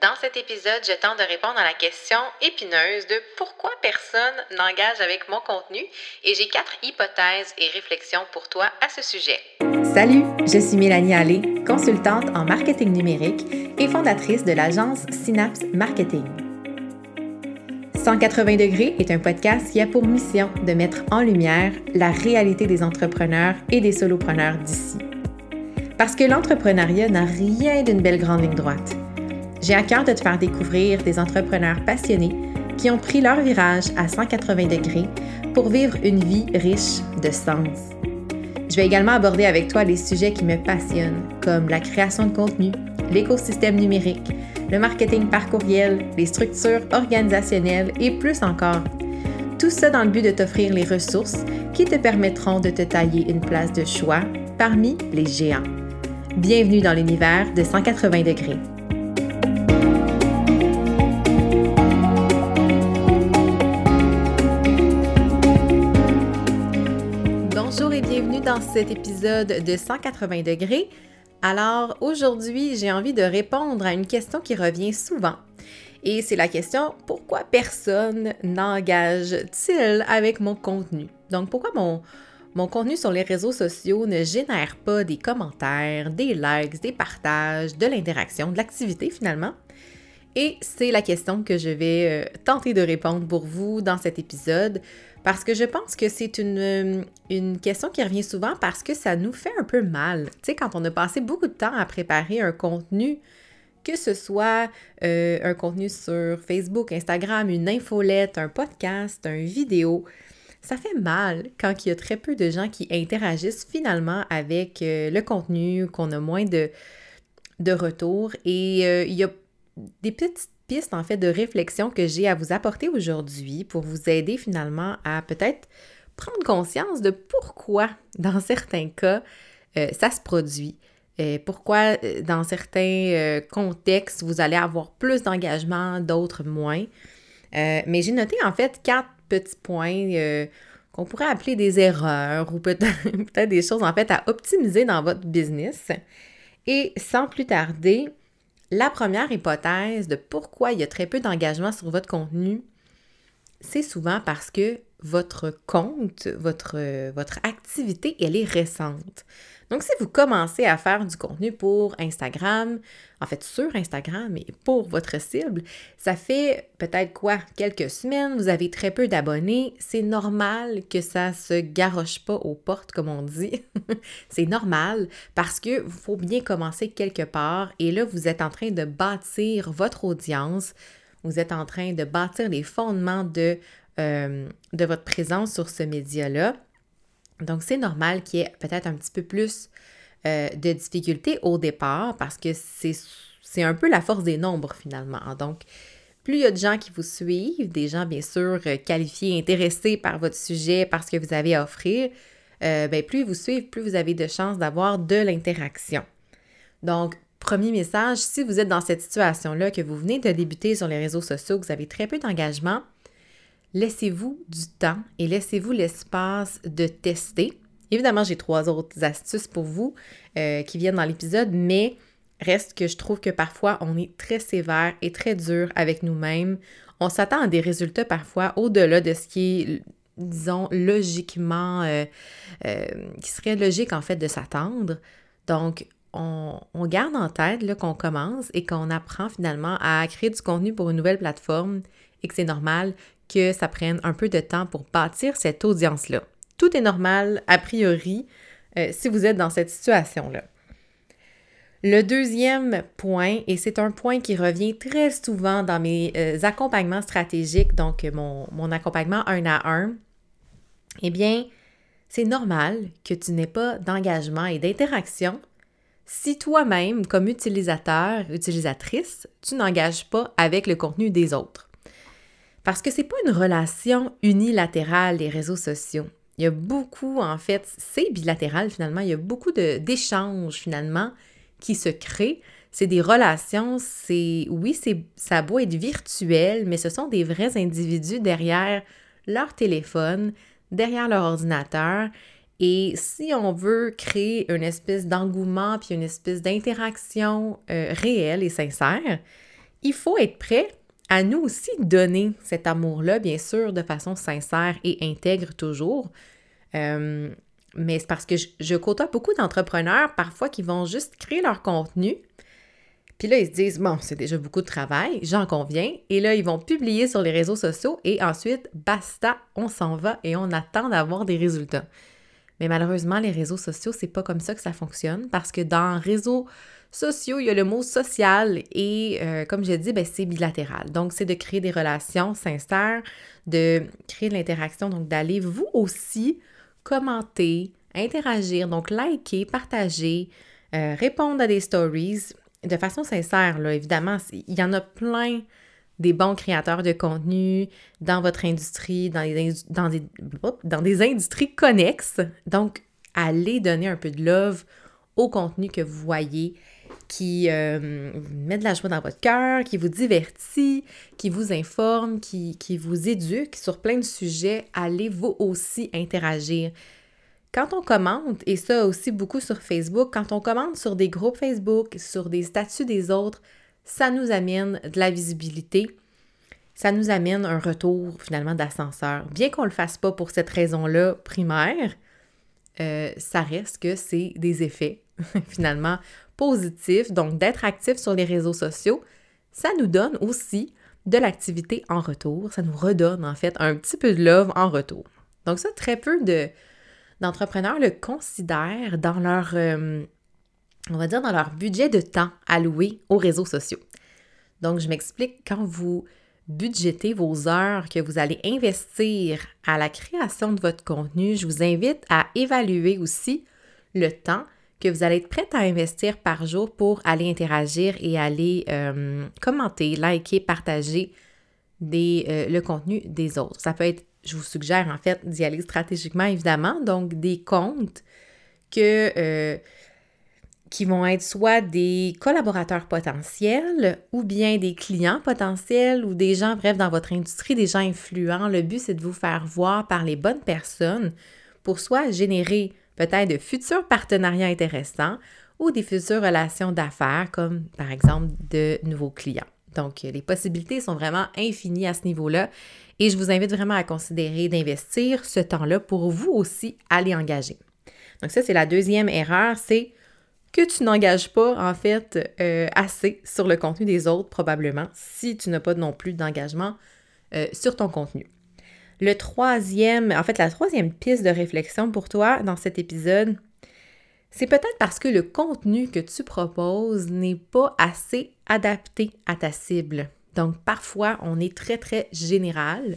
Dans cet épisode, je tente de répondre à la question épineuse de pourquoi personne n'engage avec mon contenu et j'ai quatre hypothèses et réflexions pour toi à ce sujet. Salut, je suis Mélanie Allé, consultante en marketing numérique et fondatrice de l'agence Synapse Marketing. 180 degrés est un podcast qui a pour mission de mettre en lumière la réalité des entrepreneurs et des solopreneurs d'ici. Parce que l'entrepreneuriat n'a rien d'une belle grande ligne droite. J'ai à cœur de te faire découvrir des entrepreneurs passionnés qui ont pris leur virage à 180 degrés pour vivre une vie riche de sens. Je vais également aborder avec toi les sujets qui me passionnent, comme la création de contenu, l'écosystème numérique, le marketing par courriel, les structures organisationnelles et plus encore. Tout ça dans le but de t'offrir les ressources qui te permettront de te tailler une place de choix parmi les géants. Bienvenue dans l'univers de 180 degrés. Dans cet épisode de 180 degrés. Alors aujourd'hui, j'ai envie de répondre à une question qui revient souvent. Et c'est la question pourquoi personne n'engage-t-il avec mon contenu? Donc pourquoi mon, mon contenu sur les réseaux sociaux ne génère pas des commentaires, des likes, des partages, de l'interaction, de l'activité finalement? Et c'est la question que je vais euh, tenter de répondre pour vous dans cet épisode parce que je pense que c'est une, euh, une, question qui revient souvent parce que ça nous fait un peu mal. Tu sais, quand on a passé beaucoup de temps à préparer un contenu, que ce soit euh, un contenu sur Facebook, Instagram, une infolette, un podcast, une vidéo, ça fait mal quand il y a très peu de gens qui interagissent finalement avec euh, le contenu, qu'on a moins de, de retours. Et il y a des petites pistes en fait de réflexion que j'ai à vous apporter aujourd'hui pour vous aider finalement à peut-être prendre conscience de pourquoi dans certains cas euh, ça se produit. pourquoi dans certains contextes vous allez avoir plus d'engagement, d'autres moins. mais j'ai noté en fait quatre petits points euh, qu'on pourrait appeler des erreurs ou peut-être des choses en fait à optimiser dans votre business. Et sans plus tarder, la première hypothèse de pourquoi il y a très peu d'engagement sur votre contenu, c'est souvent parce que votre compte, votre, votre activité, elle est récente. Donc, si vous commencez à faire du contenu pour Instagram, en fait sur Instagram et pour votre cible, ça fait peut-être quoi, quelques semaines, vous avez très peu d'abonnés, c'est normal que ça se garoche pas aux portes, comme on dit. c'est normal parce que faut bien commencer quelque part et là, vous êtes en train de bâtir votre audience, vous êtes en train de bâtir les fondements de, euh, de votre présence sur ce média-là. Donc, c'est normal qu'il y ait peut-être un petit peu plus euh, de difficultés au départ parce que c'est un peu la force des nombres finalement. Donc, plus il y a de gens qui vous suivent, des gens bien sûr euh, qualifiés, intéressés par votre sujet, par ce que vous avez à offrir, ben, plus ils vous suivent, plus vous avez de chances d'avoir de l'interaction. Donc, premier message, si vous êtes dans cette situation-là, que vous venez de débuter sur les réseaux sociaux, que vous avez très peu d'engagement, laissez-vous du temps et laissez-vous l'espace de tester. Évidemment, j'ai trois autres astuces pour vous euh, qui viennent dans l'épisode, mais reste que je trouve que parfois on est très sévère et très dur avec nous-mêmes. On s'attend à des résultats parfois au-delà de ce qui est, disons, logiquement, euh, euh, qui serait logique en fait de s'attendre. Donc, on, on, garde en tête qu'on commence et qu'on apprend finalement à créer du contenu pour une nouvelle plateforme et que c'est normal que ça prenne un peu de temps pour bâtir cette audience-là. Tout est normal, a priori, euh, si vous êtes dans cette situation-là. Le deuxième point, et c'est un point qui revient très souvent dans mes euh, accompagnements stratégiques, donc mon, mon, accompagnement un à un, eh bien, c'est normal que tu n'aies pas d'engagement et d'interaction si toi-même, comme utilisateur, utilisatrice, tu n'engages pas avec le contenu des autres. Parce que c'est pas une relation unilatérale des réseaux sociaux. Il y a beaucoup, en fait, c'est bilatéral finalement, il y a beaucoup d'échanges finalement qui se créent. C'est des relations, c'est, oui, c'est, ça doit être virtuel, mais ce sont des vrais individus derrière leur téléphone, derrière leur ordinateur. Et si on veut créer une espèce d'engouement puis une espèce d'interaction euh, réelle et sincère, il faut être prêt à nous aussi donner cet amour-là, bien sûr, de façon sincère et intègre toujours. Euh, mais c'est parce que je, je côtoie beaucoup d'entrepreneurs parfois qui vont juste créer leur contenu. Puis là, ils se disent, bon, c'est déjà beaucoup de travail, j'en conviens. Et là, ils vont publier sur les réseaux sociaux et ensuite, basta, on s'en va et on attend d'avoir des résultats. Mais malheureusement, les réseaux sociaux, c'est pas comme ça que ça fonctionne parce que dans réseaux sociaux, il y a le mot social et euh, comme je dis, ben, c'est bilatéral. Donc, c'est de créer des relations sincères, de créer de l'interaction, donc d'aller vous aussi commenter, interagir, donc liker, partager, euh, répondre à des stories de façon sincère, là, évidemment. Il y en a plein des bons créateurs de contenu dans votre industrie, dans des, dans des, dans des industries connexes. Donc, allez donner un peu de love au contenu que vous voyez qui euh, met de la joie dans votre cœur, qui vous divertit, qui vous informe, qui, qui vous éduque sur plein de sujets. Allez vous aussi interagir. Quand on commente, et ça aussi beaucoup sur Facebook, quand on commente sur des groupes Facebook, sur des statuts des autres, ça nous amène de la visibilité, ça nous amène un retour finalement d'ascenseur. Bien qu'on ne le fasse pas pour cette raison-là primaire, euh, ça reste que c'est des effets finalement positifs. Donc d'être actif sur les réseaux sociaux, ça nous donne aussi de l'activité en retour. Ça nous redonne en fait un petit peu de love en retour. Donc ça, très peu de, d'entrepreneurs le considèrent dans leur, euh, on va dire, dans leur budget de temps alloué aux réseaux sociaux. Donc, je m'explique, quand vous budgétez vos heures que vous allez investir à la création de votre contenu, je vous invite à évaluer aussi le temps que vous allez être prête à investir par jour pour aller interagir et aller euh, commenter, liker, partager des, euh, le contenu des autres. Ça peut être, je vous suggère en fait d'y aller stratégiquement évidemment, donc des comptes que qui vont être soit des collaborateurs potentiels ou bien des clients potentiels ou des gens, bref, dans votre industrie, des gens influents. Le but, c'est de vous faire voir par les bonnes personnes pour soit générer peut-être de futurs partenariats intéressants ou des futures relations d'affaires, comme par exemple de nouveaux clients. Donc, les possibilités sont vraiment infinies à ce niveau-là et je vous invite vraiment à considérer d'investir ce temps-là pour vous aussi aller engager. Donc, ça, c'est la deuxième erreur, c'est que tu n'engages pas, en fait, euh, assez sur le contenu des autres, probablement, si tu n'as pas non plus d'engagement euh, sur ton contenu. Le troisième, en fait, la troisième piste de réflexion pour toi dans cet épisode, c'est peut-être parce que le contenu que tu proposes n'est pas assez adapté à ta cible. Donc, parfois, on est très, très général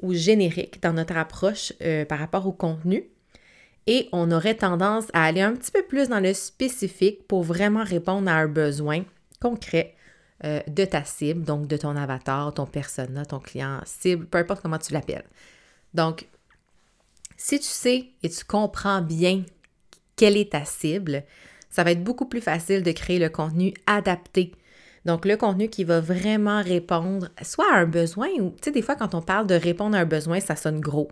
ou générique dans notre approche euh, par rapport au contenu et on aurait tendance à aller un petit peu plus dans le spécifique pour vraiment répondre à un besoin concret euh, de ta cible, donc de ton avatar, ton persona, ton client cible, peu importe comment tu l'appelles. Donc, si tu sais et tu comprends bien quelle est ta cible, ça va être beaucoup plus facile de créer le contenu adapté. Donc, le contenu qui va vraiment répondre soit à un besoin ou, tu sais, des fois, quand on parle de répondre à un besoin, ça sonne gros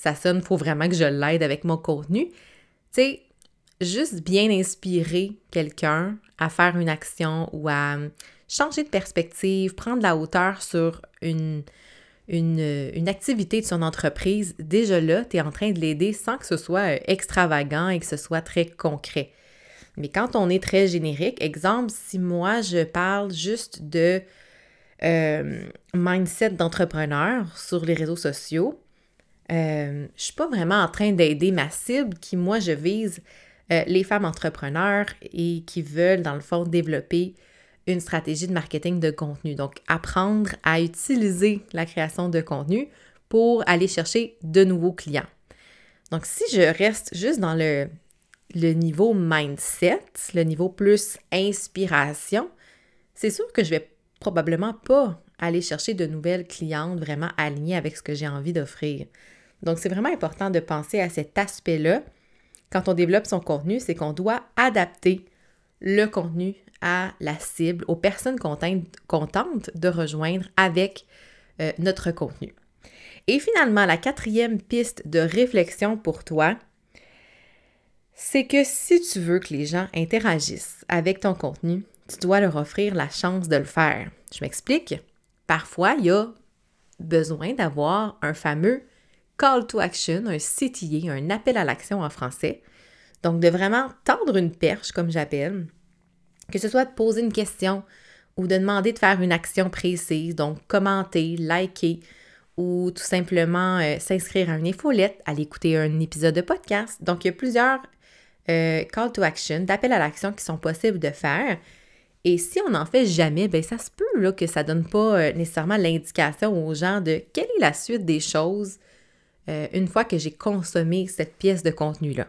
ça sonne, il faut vraiment que je l'aide avec mon contenu. Tu sais, juste bien inspirer quelqu'un à faire une action ou à changer de perspective, prendre la hauteur sur une, une, activité de son entreprise, déjà là, tu es en train de l'aider sans que ce soit euh, extravagant et que ce soit très concret. Mais quand on est très générique, exemple, si moi je parle juste de euh, mindset d'entrepreneur sur les réseaux sociaux, euh, je suis pas vraiment en train d'aider ma cible qui, moi, je vise euh, les femmes entrepreneurs et qui veulent, dans le fond, développer une stratégie de marketing de contenu. Donc, apprendre à utiliser la création de contenu pour aller chercher de nouveaux clients. Donc, si je reste juste dans le, le niveau mindset, le niveau plus inspiration, c'est sûr que je vais probablement pas aller chercher de nouvelles clientes vraiment alignées avec ce que j'ai envie d'offrir. Donc, c'est vraiment important de penser à cet aspect-là quand on développe son contenu, c'est qu'on doit adapter le contenu à la cible, aux personnes qu'on tente de rejoindre avec euh, notre contenu. Et finalement, la quatrième piste de réflexion pour toi, c'est que si tu veux que les gens interagissent avec ton contenu, tu dois leur offrir la chance de le faire. Je m'explique. Parfois, il y a besoin d'avoir un fameux call to action, un CTA, un appel à l'action en français. Donc, de vraiment tendre une perche, comme j'appelle, que ce soit de poser une question ou de demander de faire une action précise, donc commenter, liker ou tout simplement euh, s'inscrire à une infolette, aller écouter un épisode de podcast. Donc, il y a plusieurs euh, call to action, d'appels à l'action qui sont possibles de faire. Et si on n'en fait jamais, ben ça se peut que ça ne donne pas euh, nécessairement l'indication aux gens de quelle est la suite des choses une fois que j'ai consommé cette pièce de contenu-là.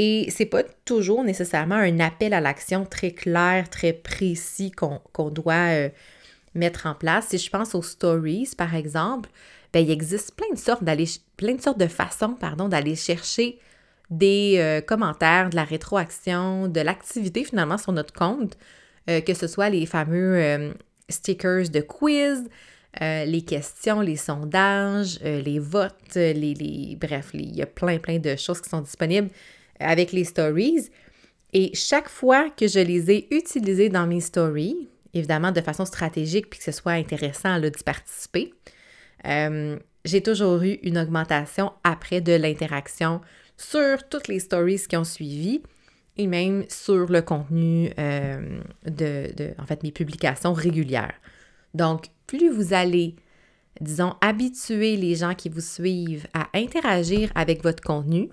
Et c'est pas toujours nécessairement un appel à l'action très clair, très précis qu'on doit euh, mettre en place. Si je pense aux stories, par exemple, ben, il existe plein de sortes d'aller plein de sortes de façons pardon, d'aller chercher des euh, commentaires, de la rétroaction, de l'activité finalement sur notre compte, euh, que ce soit les fameux stickers de quiz, les questions, les sondages, les votes, les, les bref, il y a plein, plein de choses qui sont disponibles avec les stories. Et chaque fois que je les ai utilisées dans mes stories, évidemment de façon stratégique puis que ce soit intéressant d'y participer, euh, j'ai toujours eu une augmentation après de l'interaction sur toutes les stories qui ont suivi et même sur le contenu euh, de, de, en fait, mes publications régulières. Donc, plus vous allez, disons, habituer les gens qui vous suivent à interagir avec votre contenu,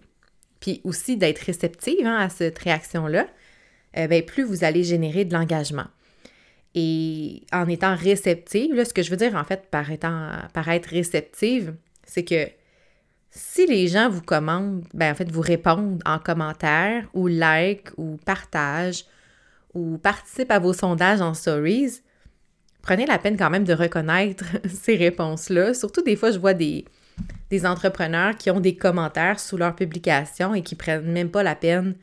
puis aussi d'être réceptive hein, à cette réaction-là, euh, ben, plus vous allez générer de l'engagement. Et en étant réceptive, là, ce que je veux dire en fait par, étant, par être réceptive, c'est que si les gens vous commandent, ben en fait, vous répondent en commentaire ou like ou partage ou participent à vos sondages en stories, prenez la peine quand même de reconnaître ces réponses-là. Surtout des fois, je vois des, des entrepreneurs qui ont des commentaires sous leur publication et qui prennent même pas la peine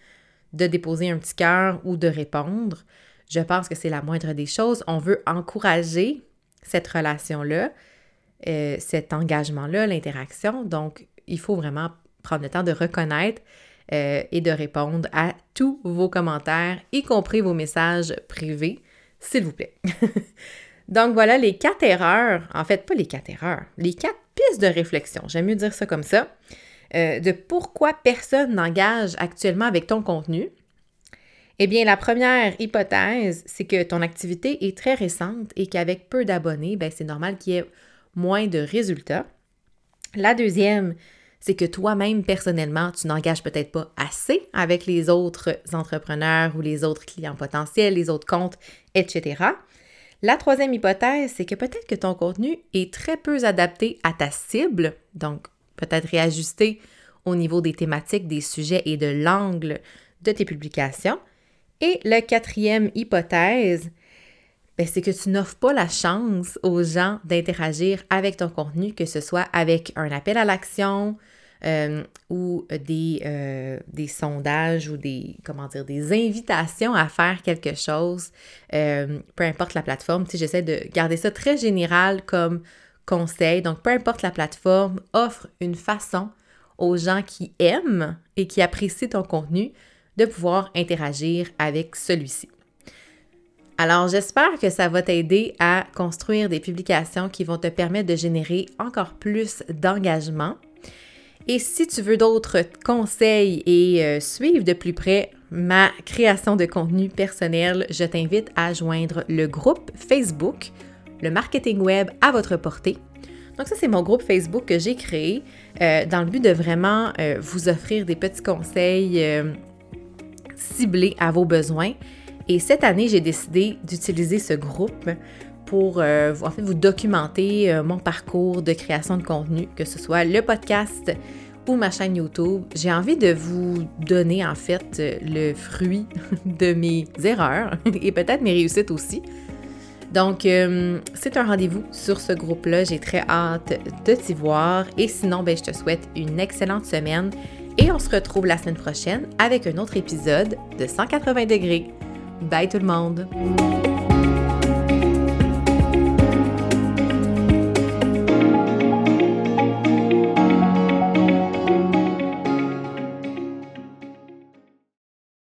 de déposer un petit cœur ou de répondre. Je pense que c'est la moindre des choses. On veut encourager cette relation-là, euh, cet engagement-là, l'interaction. Donc, il faut vraiment prendre le temps de reconnaître euh, et de répondre à tous vos commentaires, y compris vos messages privés, s'il vous plaît. Donc voilà les quatre erreurs, en fait pas les quatre erreurs, les quatre pistes de réflexion, j'aime mieux dire ça comme ça, euh, de pourquoi personne n'engage actuellement avec ton contenu. Eh bien, la première hypothèse, c'est que ton activité est très récente et qu'avec peu d'abonnés, ben, c'est normal qu'il y ait moins de résultats. La deuxième, c'est que toi-même, personnellement, tu n'engages peut-être pas assez avec les autres entrepreneurs ou les autres clients potentiels, les autres comptes, etc. La troisième hypothèse, c'est que peut-être que ton contenu est très peu adapté à ta cible, donc peut-être réajusté au niveau des thématiques, des sujets et de l'angle de tes publications. Et la quatrième hypothèse, ben, c'est que tu n'offres pas la chance aux gens d'interagir avec ton contenu, que ce soit avec un appel à l'action, euh, ou des, euh, des, sondages ou des, comment dire, des invitations à faire quelque chose, euh, peu importe la plateforme. Tu j'essaie de garder ça très général comme conseil. Donc, peu importe la plateforme, offre une façon aux gens qui aiment et qui apprécient ton contenu de pouvoir interagir avec celui-ci. Alors, j'espère que ça va t'aider à construire des publications qui vont te permettre de générer encore plus d'engagement et si tu veux d'autres conseils et euh, suivre de plus près ma création de contenu personnel, je t'invite à joindre le groupe Facebook, le marketing web à votre portée. Donc ça, c'est mon groupe Facebook que j'ai créé euh, dans le but de vraiment euh, vous offrir des petits conseils ciblés à vos besoins. Et cette année, j'ai décidé d'utiliser ce groupe pour euh, vous documenter euh, mon parcours de création de contenu, que ce soit le podcast ou ma chaîne YouTube. J'ai envie de vous donner en fait le fruit de mes erreurs et peut-être mes réussites aussi. Donc, euh, c'est un rendez-vous sur ce groupe-là. J'ai très hâte de t'y voir. Et sinon, ben, je te souhaite une excellente semaine et on se retrouve la semaine prochaine avec un autre épisode de 180 degrés. Bye tout le monde!